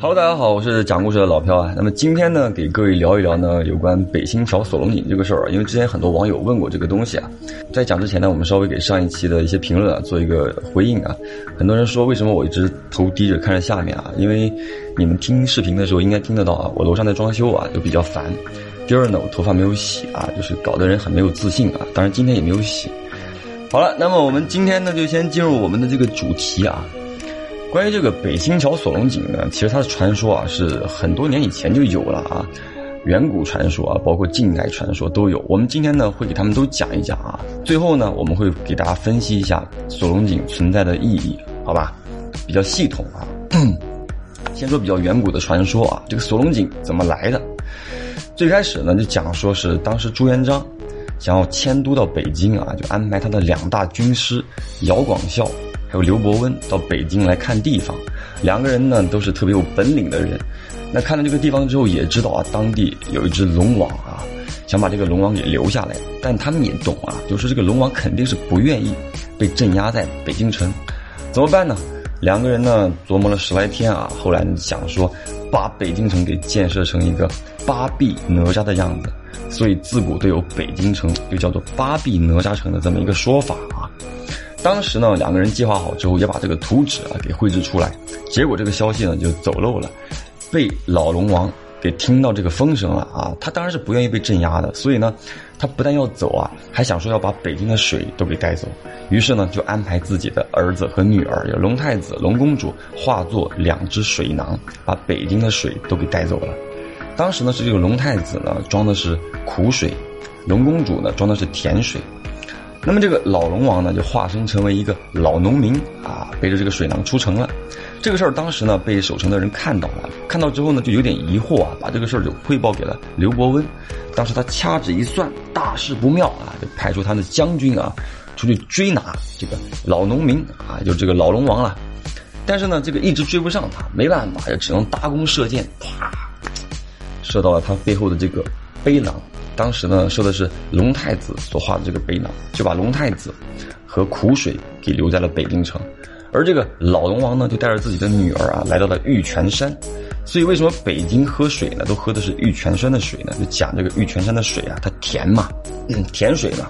Hello，大家好，我是讲故事的老飘啊。那么今天呢，给各位聊一聊呢有关北新桥索隆井这个事儿啊。因为之前很多网友问过这个东西啊，在讲之前呢，我们稍微给上一期的一些评论啊做一个回应啊。很多人说为什么我一直头低着看着下面啊？因为你们听视频的时候应该听得到啊，我楼上在装修啊，就比较烦。第二呢，我头发没有洗啊，就是搞得人很没有自信啊。当然今天也没有洗。好了，那么我们今天呢就先进入我们的这个主题啊。关于这个北新桥锁龙井呢，其实它的传说啊是很多年以前就有了啊，远古传说啊，包括近代传说都有。我们今天呢会给他们都讲一讲啊，最后呢我们会给大家分析一下锁龙井存在的意义，好吧？比较系统啊。先说比较远古的传说啊，这个锁龙井怎么来的？最开始呢就讲说是当时朱元璋想要迁都到北京啊，就安排他的两大军师姚广孝。还有刘伯温到北京来看地方，两个人呢都是特别有本领的人。那看了这个地方之后，也知道啊，当地有一只龙王啊，想把这个龙王给留下来。但他们也懂啊，就是这个龙王肯定是不愿意被镇压在北京城，怎么办呢？两个人呢琢磨了十来天啊，后来想说把北京城给建设成一个八臂哪吒的样子，所以自古都有北京城又叫做八臂哪吒城的这么一个说法啊。当时呢，两个人计划好之后，也把这个图纸啊给绘制出来。结果这个消息呢就走漏了，被老龙王给听到这个风声了啊！他当然是不愿意被镇压的，所以呢，他不但要走啊，还想说要把北京的水都给带走。于是呢，就安排自己的儿子和女儿，有龙太子、龙公主，化作两只水囊，把北京的水都给带走了。当时呢，是这个龙太子呢装的是苦水，龙公主呢装的是甜水。那么这个老龙王呢，就化身成为一个老农民啊，背着这个水囊出城了。这个事儿当时呢，被守城的人看到了，看到之后呢，就有点疑惑啊，把这个事儿就汇报给了刘伯温。当时他掐指一算，大事不妙啊，就派出他的将军啊，出去追拿这个老农民啊，就这个老龙王了。但是呢，这个一直追不上他，没办法，也只能搭弓射箭，啪，射到了他背后的这个背囊。当时呢，说的是龙太子所画的这个碑呢，就把龙太子和苦水给留在了北京城，而这个老龙王呢，就带着自己的女儿啊，来到了玉泉山。所以为什么北京喝水呢，都喝的是玉泉山的水呢？就讲这个玉泉山的水啊，它甜嘛，嗯甜水嘛。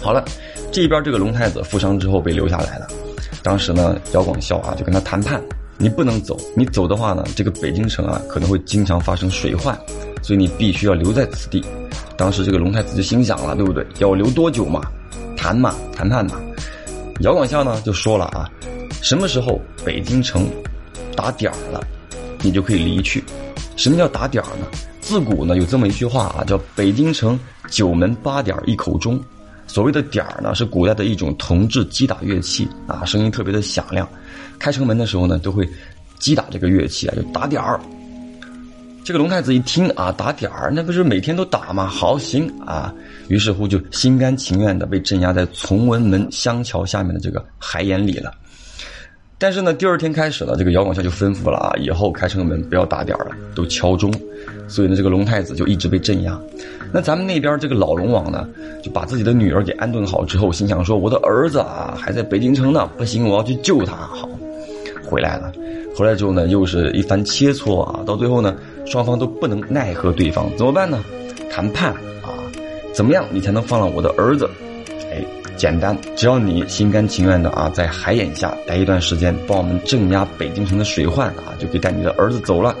好了，这边这个龙太子负伤之后被留下来了，当时呢，姚广孝啊就跟他谈判，你不能走，你走的话呢，这个北京城啊可能会经常发生水患，所以你必须要留在此地。当时这个龙太子就心想了，对不对？要留多久嘛？谈嘛，谈判嘛。姚广孝呢就说了啊，什么时候北京城打点儿了，你就可以离去。什么叫打点儿呢？自古呢有这么一句话啊，叫“北京城九门八点一口钟”。所谓的点儿呢，是古代的一种铜制击打乐器啊，声音特别的响亮。开城门的时候呢，都会击打这个乐器啊，就打点儿。这个龙太子一听啊，打点儿，那不是每天都打吗？好行啊，于是乎就心甘情愿的被镇压在崇文门香桥下面的这个海眼里了。但是呢，第二天开始呢，这个姚广孝就吩咐了啊，以后开城门不要打点儿了，都敲钟。所以呢，这个龙太子就一直被镇压。那咱们那边这个老龙王呢，就把自己的女儿给安顿好之后，心想说：“我的儿子啊，还在北京城呢，不行，我要去救他。”好，回来了。回来之后呢，又是一番切磋啊，到最后呢。双方都不能奈何对方，怎么办呢？谈判啊，怎么样你才能放了我的儿子？哎，简单，只要你心甘情愿的啊，在海眼下待一段时间，帮我们镇压北京城的水患啊，就可以带你的儿子走了。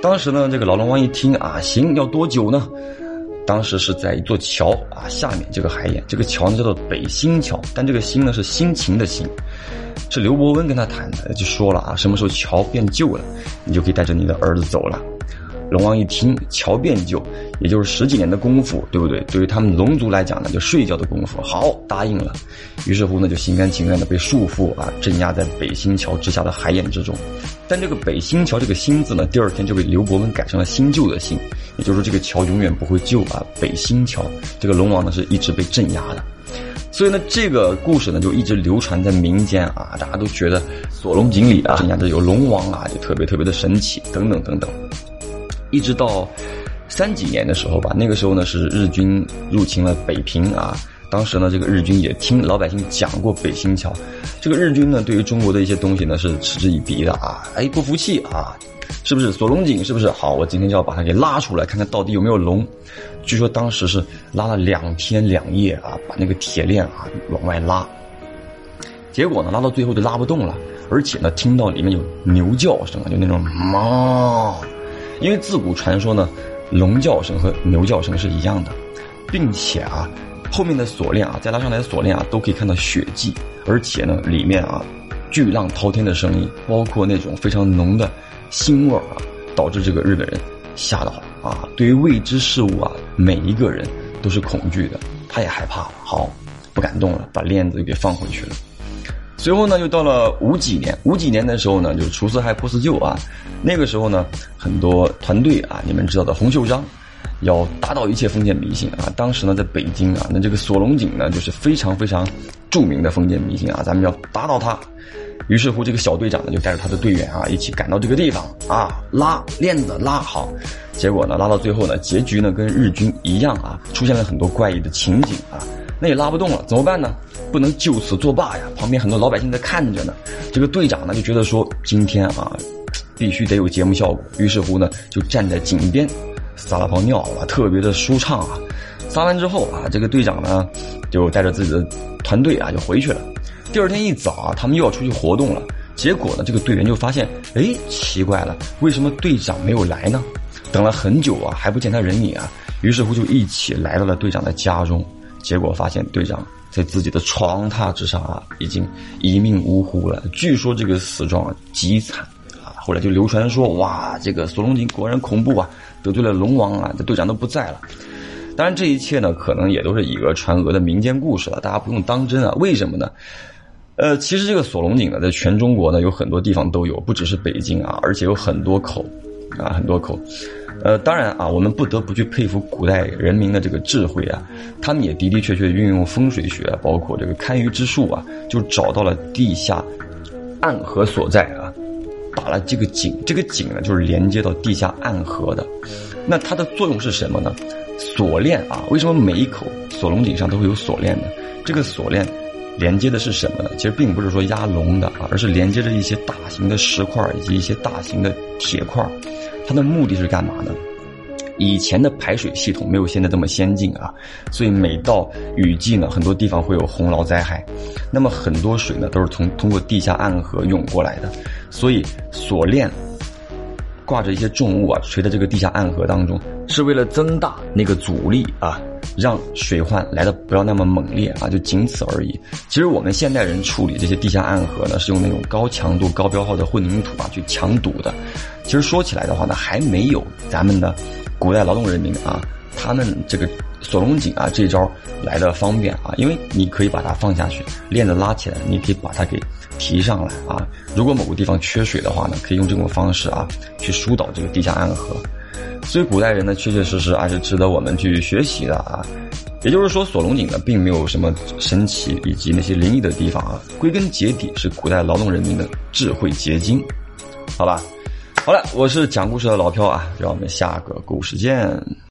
当时呢，这个老龙王一听啊，行，要多久呢？当时是在一座桥啊下面这个海眼，这个桥呢叫做北新桥，但这个新呢是辛勤的辛。是刘伯温跟他谈的，就说了啊，什么时候桥变旧了，你就可以带着你的儿子走了。龙王一听桥变旧，也就是十几年的功夫，对不对？对于他们龙族来讲呢，就睡觉的功夫，好答应了。于是乎呢，就心甘情愿的被束缚啊，镇压在北新桥之下的海眼之中。但这个北新桥这个新字呢，第二天就被刘伯温改成了新旧的新，也就是说这个桥永远不会旧啊。北新桥这个龙王呢是一直被镇压的，所以呢这个故事呢就一直流传在民间啊，大家都觉得锁龙井里啊镇压着有龙王啊，就特别特别的神奇，等等等等。一直到三几年的时候吧，那个时候呢是日军入侵了北平啊，当时呢，这个日军也听老百姓讲过北新桥，这个日军呢，对于中国的一些东西呢是嗤之以鼻的啊，哎，不服气啊，是不是锁龙井？是不是？好，我今天就要把它给拉出来，看看到底有没有龙。据说当时是拉了两天两夜啊，把那个铁链啊往外拉，结果呢，拉到最后就拉不动了，而且呢，听到里面有牛叫声啊，就那种哞，因为自古传说呢，龙叫声和牛叫声是一样的，并且啊。后面的锁链啊，再拉上来的锁链啊，都可以看到血迹，而且呢，里面啊，巨浪滔天的声音，包括那种非常浓的腥味儿啊，导致这个日本人吓到了啊。对于未知事物啊，每一个人都是恐惧的，他也害怕，好，不敢动了，把链子又给放回去了。随后呢，又到了五几年，五几年的时候呢，就是除四害破四旧啊，那个时候呢，很多团队啊，你们知道的洪秀章。要打倒一切封建迷信啊！当时呢，在北京啊，那这个锁龙井呢，就是非常非常著名的封建迷信啊，咱们要打倒它。于是乎，这个小队长呢，就带着他的队员啊，一起赶到这个地方啊，拉链子拉好。结果呢，拉到最后呢，结局呢，跟日军一样啊，出现了很多怪异的情景啊，那也拉不动了，怎么办呢？不能就此作罢呀！旁边很多老百姓在看着呢。这个队长呢，就觉得说，今天啊，必须得有节目效果。于是乎呢，就站在井边。撒了泡尿啊，特别的舒畅啊！撒完之后啊，这个队长呢，就带着自己的团队啊，就回去了。第二天一早啊，他们又要出去活动了。结果呢，这个队员就发现，哎，奇怪了，为什么队长没有来呢？等了很久啊，还不见他人影啊。于是乎就一起来到了队长的家中。结果发现队长在自己的床榻之上啊，已经一命呜呼了。据说这个死状极惨啊。后来就流传说，哇，这个索隆井果然恐怖啊！得罪了龙王啊，这队长都不在了。当然，这一切呢，可能也都是以讹传讹的民间故事了，大家不用当真啊。为什么呢？呃，其实这个锁龙井呢，在全中国呢，有很多地方都有，不只是北京啊，而且有很多口啊，很多口。呃，当然啊，我们不得不去佩服古代人民的这个智慧啊，他们也的的确确运用风水学，包括这个堪舆之术啊，就找到了地下暗河所在啊。打了这个井，这个井呢就是连接到地下暗河的，那它的作用是什么呢？锁链啊，为什么每一口锁龙井上都会有锁链呢？这个锁链连接的是什么呢？其实并不是说压龙的啊，而是连接着一些大型的石块以及一些大型的铁块，它的目的是干嘛呢？以前的排水系统没有现在这么先进啊，所以每到雨季呢，很多地方会有洪涝灾害，那么很多水呢都是从通过地下暗河涌过来的，所以锁链挂着一些重物啊，垂在这个地下暗河当中，是为了增大那个阻力啊，让水患来的不要那么猛烈啊，就仅此而已。其实我们现代人处理这些地下暗河呢，是用那种高强度、高标号的混凝土啊去强堵的。其实说起来的话呢，还没有咱们的。古代劳动人民啊，他们这个锁龙井啊，这招来的方便啊，因为你可以把它放下去，链子拉起来，你可以把它给提上来啊。如果某个地方缺水的话呢，可以用这种方式啊，去疏导这个地下暗河。所以古代人呢，确确实实还是值得我们去学习的啊。也就是说，锁龙井呢，并没有什么神奇以及那些灵异的地方啊，归根结底是古代劳动人民的智慧结晶，好吧。好了，我是讲故事的老飘啊，让我们下个故事见。